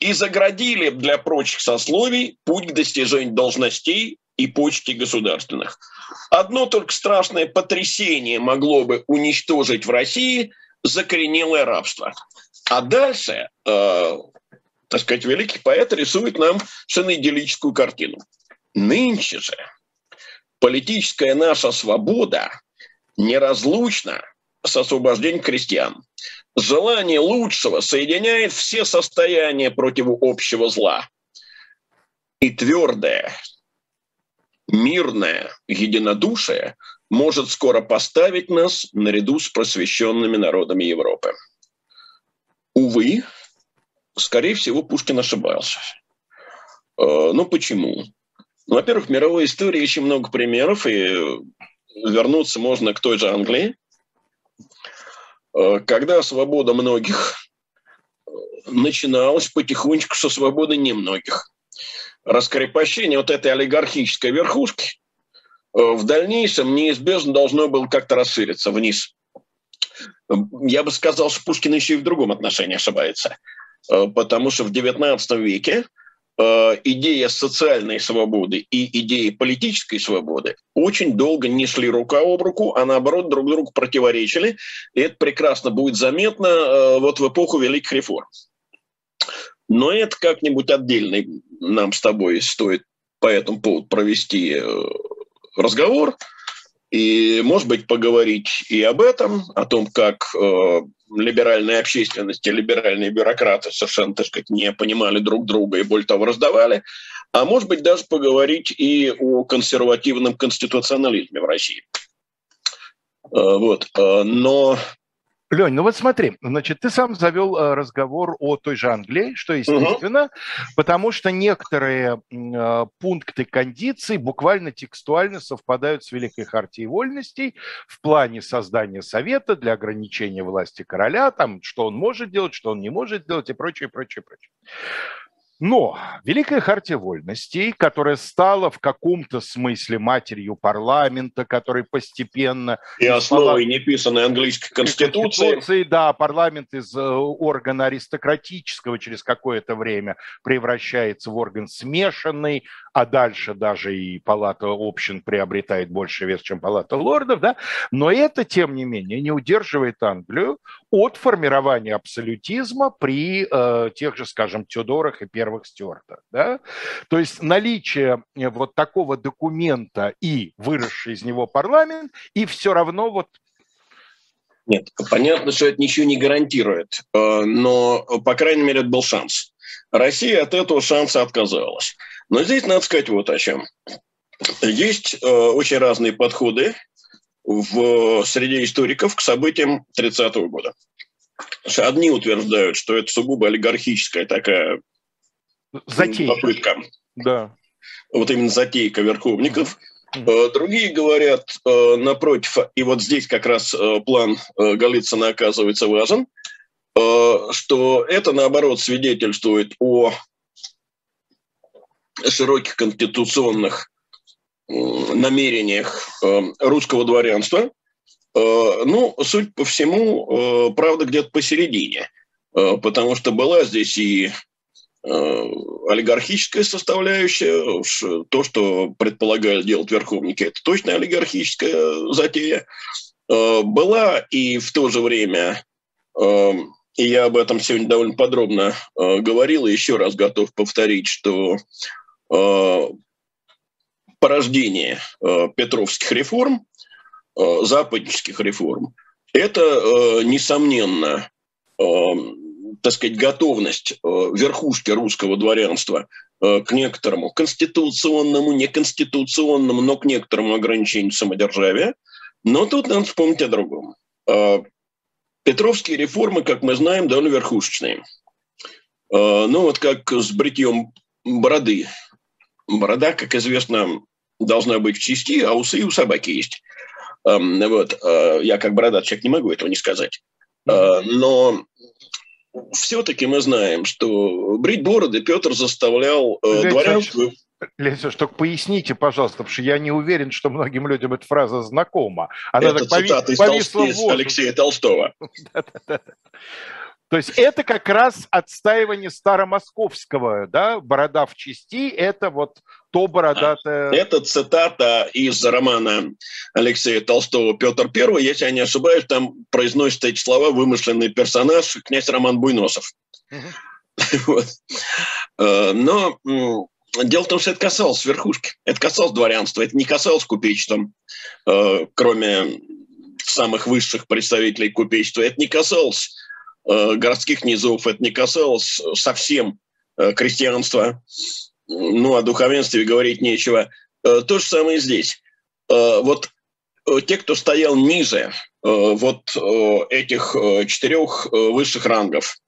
и заградили для прочих сословий путь к достижению должностей и почти государственных. Одно только страшное потрясение могло бы уничтожить в России закоренелое рабство. А дальше, э, так сказать, великий поэт рисует нам совершенно идиллическую картину. Нынче же политическая наша свобода неразлучна с освобождением крестьян. Желание лучшего соединяет все состояния против общего зла. И твердое, мирное единодушие может скоро поставить нас наряду с просвещенными народами Европы. Увы, скорее всего, Пушкин ошибался. Э, ну почему? Во-первых, в мировой истории очень много примеров, и вернуться можно к той же Англии, э, когда свобода многих э, начиналась потихонечку со свободы немногих. Раскрепощение вот этой олигархической верхушки в дальнейшем неизбежно должно было как-то расшириться вниз. Я бы сказал, что Пушкин еще и в другом отношении ошибается. Э, потому что в XIX веке э, идея социальной свободы и идея политической свободы очень долго не шли рука об руку, а наоборот друг другу противоречили. И это прекрасно будет заметно э, вот в эпоху Великих реформ. Но это как-нибудь отдельный нам с тобой стоит по этому поводу провести разговор – и, может быть, поговорить и об этом, о том, как э, либеральная общественность и либеральные бюрократы совершенно, так сказать, не понимали друг друга и, более того, раздавали. А может быть, даже поговорить и о консервативном конституционализме в России. Э, вот. Э, но Лень, ну вот смотри, значит, ты сам завел э, разговор о той же Англии, что естественно, угу. потому что некоторые э, пункты кондиций буквально текстуально совпадают с Великой Хартией Вольностей в плане создания совета для ограничения власти короля, там, что он может делать, что он не может делать и прочее, прочее, прочее. Но Великая Хартия Вольностей, которая стала в каком-то смысле матерью парламента, который постепенно... И основой неписанной английской конституции. конституции. Да, парламент из э, органа аристократического через какое-то время превращается в орган смешанный, а дальше даже и палата общин приобретает больше вес, чем палата лордов, да, но это, тем не менее, не удерживает Англию от формирования абсолютизма при э, тех же, скажем, Тюдорах и первых Стюартах, да, то есть наличие э, вот такого документа и выросший из него парламент, и все равно вот нет, понятно, что это ничего не гарантирует, э, но, по крайней мере, это был шанс. Россия от этого шанса отказалась. Но здесь надо сказать вот о чем. Есть э, очень разные подходы в среде историков к событиям 30-го года. Одни утверждают, что это сугубо олигархическая такая затейка. попытка. Да. Вот именно затейка верховников. Mm-hmm. Другие говорят э, напротив, и вот здесь как раз э, план Голицына оказывается важен, что это наоборот свидетельствует о широких конституционных намерениях э, русского дворянства. Э, ну, суть по всему, э, правда, где-то посередине, потому что была здесь и олигархическая составляющая, то, что предполагали делать верховники, это точно олигархическая затея. Была и в то же время, и я об этом сегодня довольно подробно говорил, и еще раз готов повторить, что порождение э, петровских реформ, э, западнических реформ, это, несомненно, так сказать, готовность верхушки русского дворянства к некоторому конституционному, неконституционному, но к некоторому ограничению самодержавия. Но тут надо вспомнить о другом. Петровские реформы, как мы знаем, довольно верхушечные. Ну вот как с бритьем бороды Борода, как известно, должна быть в чести, а усы у собаки есть. Эм, вот. Э, я как бородат человек не могу этого не сказать. Э, но все-таки мы знаем, что брить бороды Петр заставлял э, дворянство... Леся, только поясните, пожалуйста, потому что я не уверен, что многим людям эта фраза знакома. Она Это так цитата пови... из, Толст... из Алексея Толстого. То есть это как раз отстаивание старомосковского, да, борода в части, это вот то бородатое... Это цитата из романа Алексея Толстого «Петр I». Если я не ошибаюсь, там произносятся эти слова вымышленный персонаж, князь Роман Буйносов. Э, но дело в том, что это касалось верхушки, это касалось дворянства, это не касалось купечества, э, кроме самых высших представителей купечества, это не касалось городских низов, это не касалось совсем э, крестьянства, ну, о духовенстве говорить нечего. Э, то же самое здесь. Вот те, кто стоял ниже вот этих четырех высших рангов,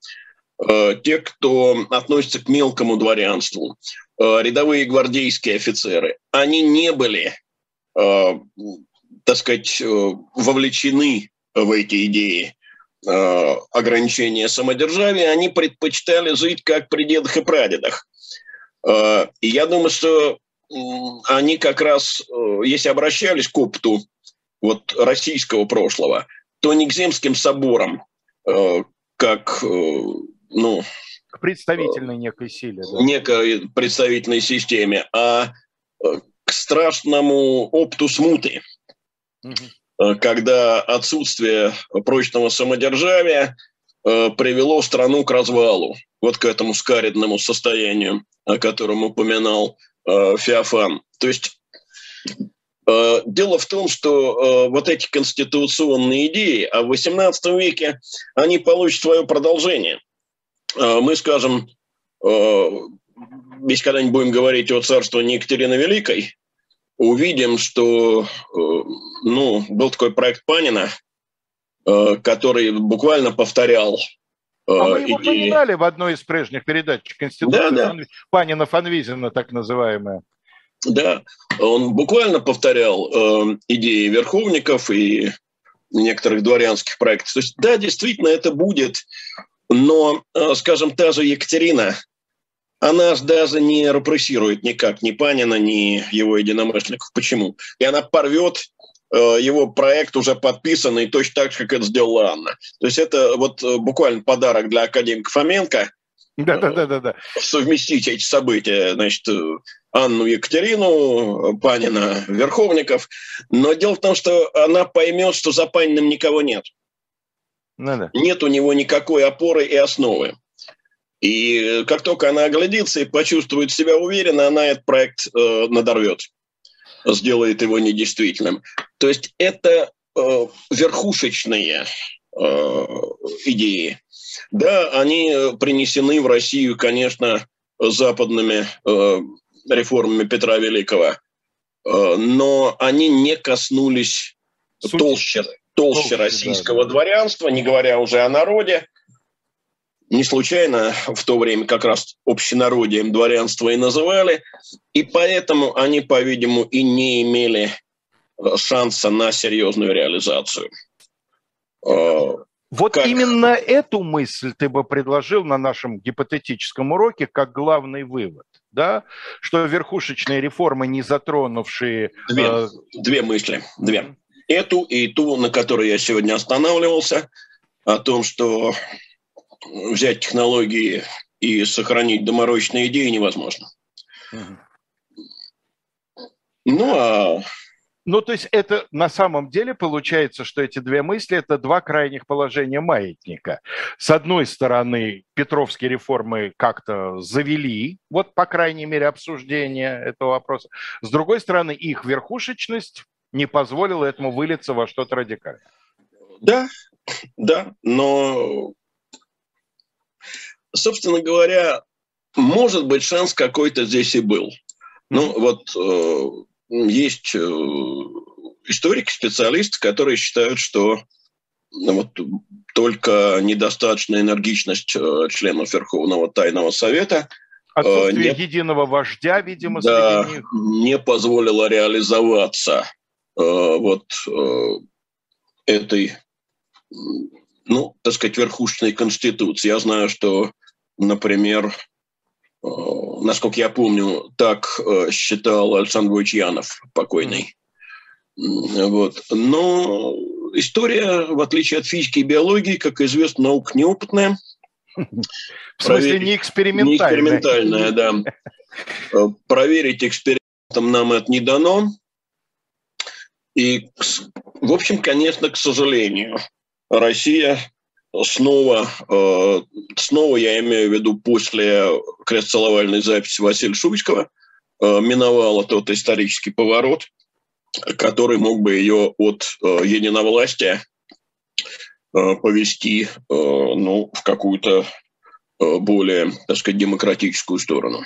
те, кто относится к мелкому дворянству, рядовые гвардейские офицеры, они не были, так сказать, вовлечены в эти идеи. Э, ограничения самодержавия, они предпочитали жить как при дедах и прадедах. Э, и я думаю, что они как раз, э, если обращались к опыту вот, российского прошлого, то не к земским соборам, как ну, к представительной некой силе. Да? Некой представительной системе, а к страшному опыту смуты. Угу. Э, когда отсутствие прочного самодержавия э, привело страну к развалу, вот к этому скаридному состоянию, о котором упоминал э, Феофан. То есть Дело в том, что вот эти конституционные идеи, а в XVIII веке они получат свое продолжение. Мы скажем, если когда-нибудь будем говорить о царствовании Екатерины Великой, увидим, что ну, был такой проект Панина, который буквально повторял а мы его идеи. упоминали в одной из прежних передач Конституции да, да. Панина Фанвизина, так называемая. Да, он буквально повторял э, идеи верховников и некоторых дворянских проектов. То есть, да, действительно, это будет, но, э, скажем, та же Екатерина, она даже не репрессирует никак ни Панина, ни его единомышленников. Почему? И она порвет Э, его проект уже подписанный, точно так же, как это сделала Анна. То есть это вот э, буквально подарок для академика Фоменко. Да, да, да, да, да. Совместить эти события, значит, Анну Екатерину, Панина Верховников. Но дело в том, что она поймет, что за Паниным никого нет. Ну, да. Нет у него никакой опоры и основы. И как только она оглядится и почувствует себя уверенно, она этот проект э, надорвет сделает его недействительным. То есть это э, верхушечные э, идеи. Да, они принесены в Россию, конечно, западными э, реформами Петра Великого, э, но они не коснулись толще, толще, толще российского да, да. дворянства, не говоря уже о народе. Не случайно в то время как раз общенародием дворянство и называли, и поэтому они, по-видимому, и не имели э, шанса на серьезную реализацию. Э, вот как... именно эту мысль ты бы предложил на нашем гипотетическом уроке как главный вывод, да? Что верхушечные реформы, не затронувшие... Две, э... две мысли, две. Эту и ту, на которой я сегодня останавливался, о том, что взять технологии и сохранить доморощенные идеи невозможно. Ну, а ну, то есть это на самом деле получается, что эти две мысли – это два крайних положения маятника. С одной стороны, Петровские реформы как-то завели, вот, по крайней мере, обсуждение этого вопроса. С другой стороны, их верхушечность не позволила этому вылиться во что-то радикальное. Да, да, но собственно говоря, может быть, шанс какой-то здесь и был. Ну, вот э, есть э, историки, специалисты, которые считают, что ну, вот, только недостаточная энергичность э, членов Верховного Тайного Совета э, Отсутствие не, единого вождя, видимо, да, среди них. не позволило реализоваться э, вот э, этой ну, так сказать, верхушечной конституции. Я знаю, что, например, э, насколько я помню, так э, считал Александр Войчьянов, покойный. Вот. Но история, в отличие от физики и биологии, как известно, наука неопытная. В смысле, не экспериментальная. Не экспериментальная, да. Э, проверить экспериментом нам это не дано. И, в общем, конечно, к сожалению, Россия снова, э, снова я имею в виду после крестцеловальной записи Василия Шуйского, э, миновала тот исторический поворот, который мог бы ее от э, единовластия повести ну, в какую-то более, так сказать, демократическую сторону.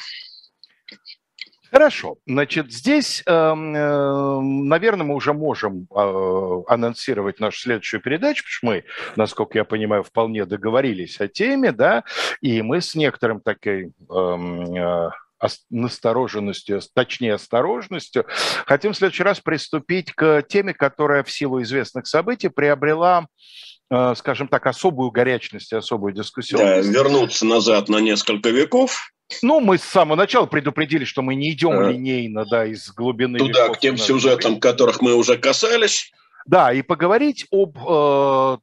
Хорошо. Значит, здесь, эм, э, наверное, мы уже можем э, анонсировать нашу следующую передачу, потому что мы, насколько я понимаю, вполне договорились о теме, да, и мы с некоторым такой эм, э, настороженностью, точнее осторожностью, хотим в следующий раз приступить к теме, которая в силу известных событий приобрела скажем так, особую горячность и особую дискуссионность. Да, вернуться назад на несколько веков. Ну, мы с самого начала предупредили, что мы не идем а. линейно, да, из глубины. Туда, к тем сюжетам, которых мы уже касались. Да, и поговорить об э,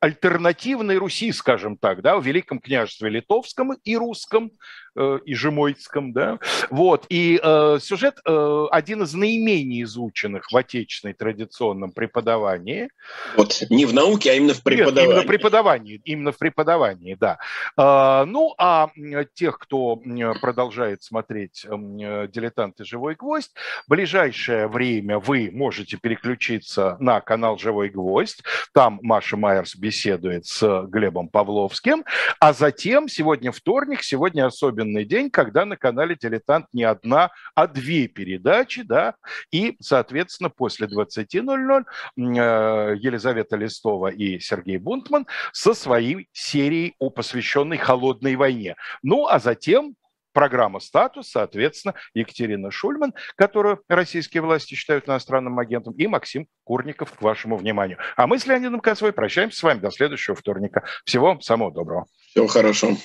альтернативной Руси, скажем так, да, в Великом княжестве Литовском и Русском, э, и Жемойцком, да, вот, и э, сюжет э, один из наименее изученных в отечественной традиционном преподавании. Вот, не в науке, а именно в преподавании. Нет, именно в преподавании, именно в преподавании, да. Э, ну, а тех, кто продолжает смотреть э, «Дилетант и живой гвоздь», в ближайшее время вы можете переключиться на канал «Живой гвоздь», там Маша Майерс беседует с Глебом Павловским, а затем, сегодня вторник, сегодня особенно особенный день, когда на канале «Дилетант» не одна, а две передачи, да, и, соответственно, после 20.00 э, Елизавета Листова и Сергей Бунтман со своей серией, о посвященной холодной войне. Ну, а затем программа «Статус», соответственно, Екатерина Шульман, которую российские власти считают иностранным агентом, и Максим Курников к вашему вниманию. А мы с Леонидом Косвой прощаемся с вами до следующего вторника. Всего самого доброго. Всего хорошего.